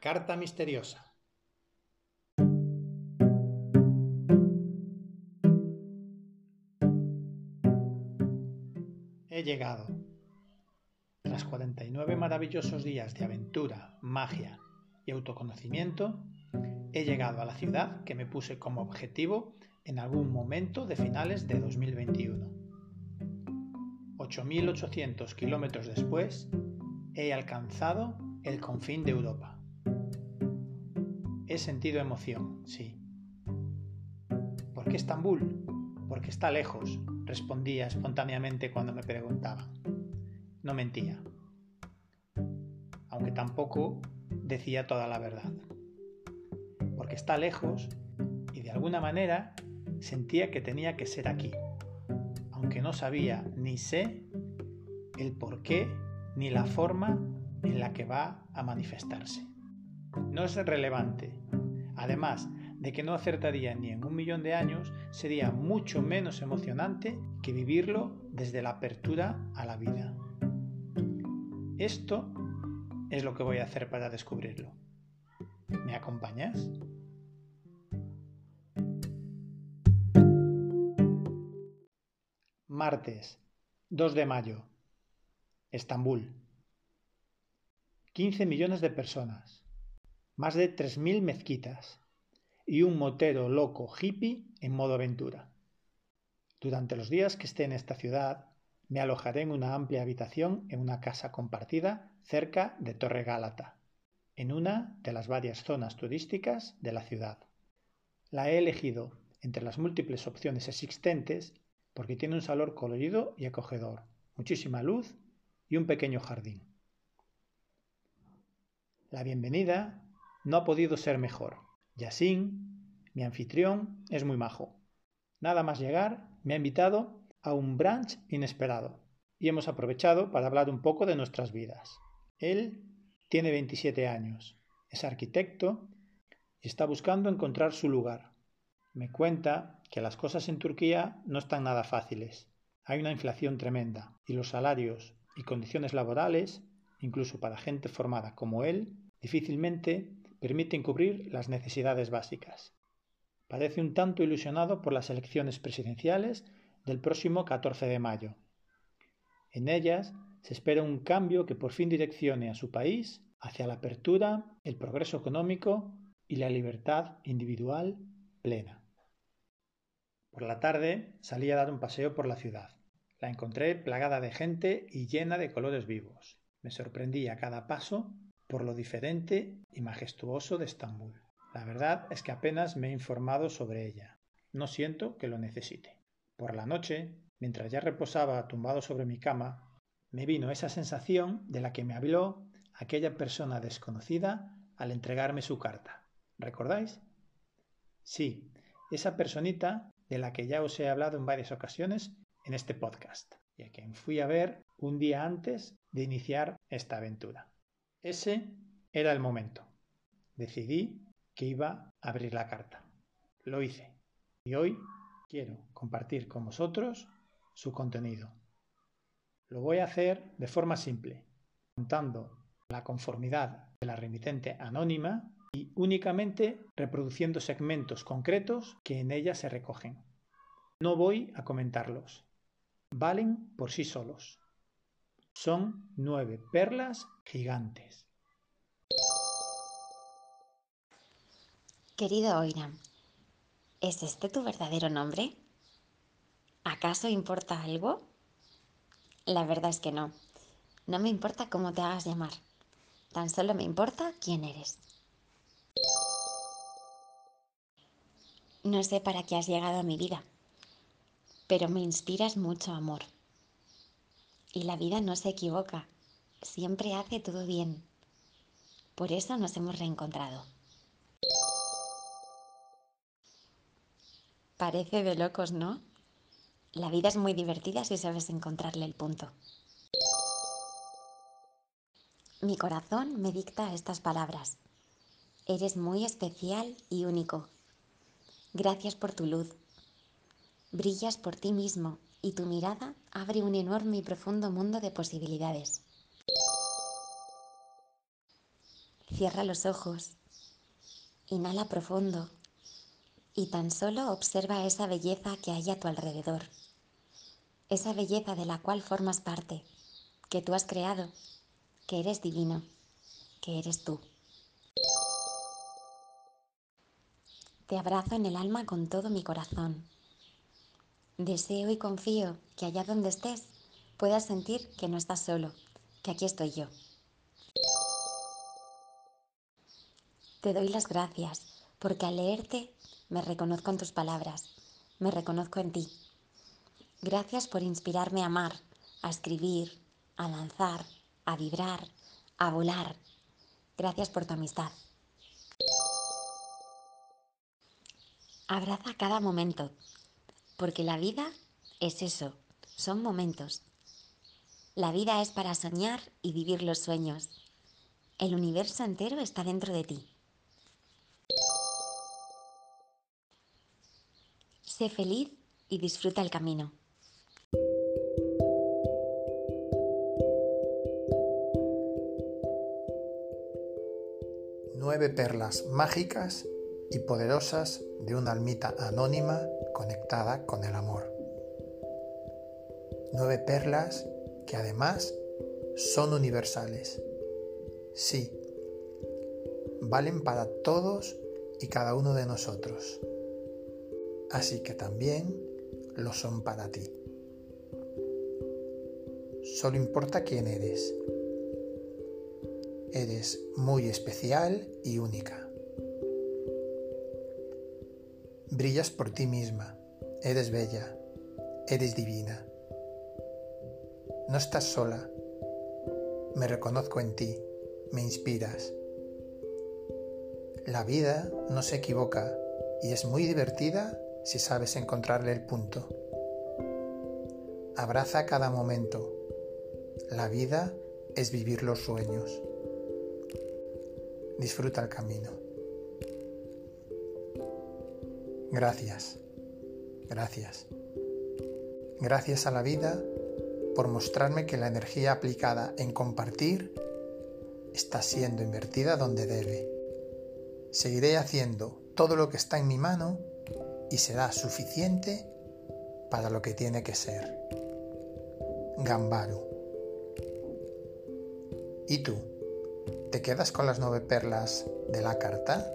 Carta misteriosa. He llegado. Tras 49 maravillosos días de aventura, magia y autoconocimiento, he llegado a la ciudad que me puse como objetivo en algún momento de finales de 2021. 8.800 kilómetros después, he alcanzado el confín de Europa. He sentido emoción, sí. ¿Por qué Estambul? Porque está lejos, respondía espontáneamente cuando me preguntaban. No mentía, aunque tampoco decía toda la verdad. Porque está lejos y de alguna manera sentía que tenía que ser aquí, aunque no sabía ni sé el por qué ni la forma en la que va a manifestarse. No es relevante. Además de que no acertaría ni en un millón de años, sería mucho menos emocionante que vivirlo desde la apertura a la vida. Esto es lo que voy a hacer para descubrirlo. ¿Me acompañas? Martes, 2 de mayo. Estambul. 15 millones de personas, más de 3.000 mezquitas y un motero loco hippie en modo aventura. Durante los días que esté en esta ciudad, me alojaré en una amplia habitación en una casa compartida cerca de Torre Gálata, en una de las varias zonas turísticas de la ciudad. La he elegido entre las múltiples opciones existentes porque tiene un salón colorido y acogedor, muchísima luz y un pequeño jardín. La bienvenida no ha podido ser mejor. Yassin, mi anfitrión, es muy majo. Nada más llegar, me ha invitado a un brunch inesperado y hemos aprovechado para hablar un poco de nuestras vidas. Él tiene 27 años, es arquitecto y está buscando encontrar su lugar. Me cuenta que las cosas en Turquía no están nada fáciles. Hay una inflación tremenda y los salarios y condiciones laborales incluso para gente formada como él, difícilmente permiten cubrir las necesidades básicas. Parece un tanto ilusionado por las elecciones presidenciales del próximo 14 de mayo. En ellas se espera un cambio que por fin direccione a su país hacia la apertura, el progreso económico y la libertad individual plena. Por la tarde salí a dar un paseo por la ciudad. La encontré plagada de gente y llena de colores vivos. Me sorprendí a cada paso por lo diferente y majestuoso de Estambul. La verdad es que apenas me he informado sobre ella. No siento que lo necesite. Por la noche, mientras ya reposaba tumbado sobre mi cama, me vino esa sensación de la que me habló aquella persona desconocida al entregarme su carta. ¿Recordáis? Sí, esa personita de la que ya os he hablado en varias ocasiones en este podcast y a quien fui a ver un día antes de iniciar esta aventura. Ese era el momento. Decidí que iba a abrir la carta. Lo hice. Y hoy quiero compartir con vosotros su contenido. Lo voy a hacer de forma simple, contando la conformidad de la remitente anónima y únicamente reproduciendo segmentos concretos que en ella se recogen. No voy a comentarlos, valen por sí solos. Son nueve perlas gigantes. Querido Oiram, ¿es este tu verdadero nombre? ¿Acaso importa algo? La verdad es que no. No me importa cómo te hagas llamar. Tan solo me importa quién eres. No sé para qué has llegado a mi vida pero me inspiras mucho amor. Y la vida no se equivoca, siempre hace todo bien. Por eso nos hemos reencontrado. Parece de locos, ¿no? La vida es muy divertida si sabes encontrarle el punto. Mi corazón me dicta estas palabras. Eres muy especial y único. Gracias por tu luz, Brillas por ti mismo y tu mirada abre un enorme y profundo mundo de posibilidades. Cierra los ojos, inhala profundo y tan solo observa esa belleza que hay a tu alrededor, esa belleza de la cual formas parte, que tú has creado, que eres divino, que eres tú. Te abrazo en el alma con todo mi corazón. Deseo y confío que allá donde estés puedas sentir que no estás solo, que aquí estoy yo. Te doy las gracias porque al leerte me reconozco en tus palabras, me reconozco en ti. Gracias por inspirarme a amar, a escribir, a lanzar, a vibrar, a volar. Gracias por tu amistad. Abraza cada momento, porque la vida es eso, son momentos. La vida es para soñar y vivir los sueños. El universo entero está dentro de ti. Sé feliz y disfruta el camino. Nueve perlas mágicas y poderosas de una almita anónima conectada con el amor. Nueve perlas que además son universales. Sí, valen para todos y cada uno de nosotros. Así que también lo son para ti. Solo importa quién eres. Eres muy especial y única. Brillas por ti misma, eres bella, eres divina. No estás sola, me reconozco en ti, me inspiras. La vida no se equivoca y es muy divertida si sabes encontrarle el punto. Abraza cada momento. La vida es vivir los sueños. Disfruta el camino. Gracias, gracias. Gracias a la vida por mostrarme que la energía aplicada en compartir está siendo invertida donde debe. Seguiré haciendo todo lo que está en mi mano y será suficiente para lo que tiene que ser. Gambaru. ¿Y tú? ¿Te quedas con las nueve perlas de la carta?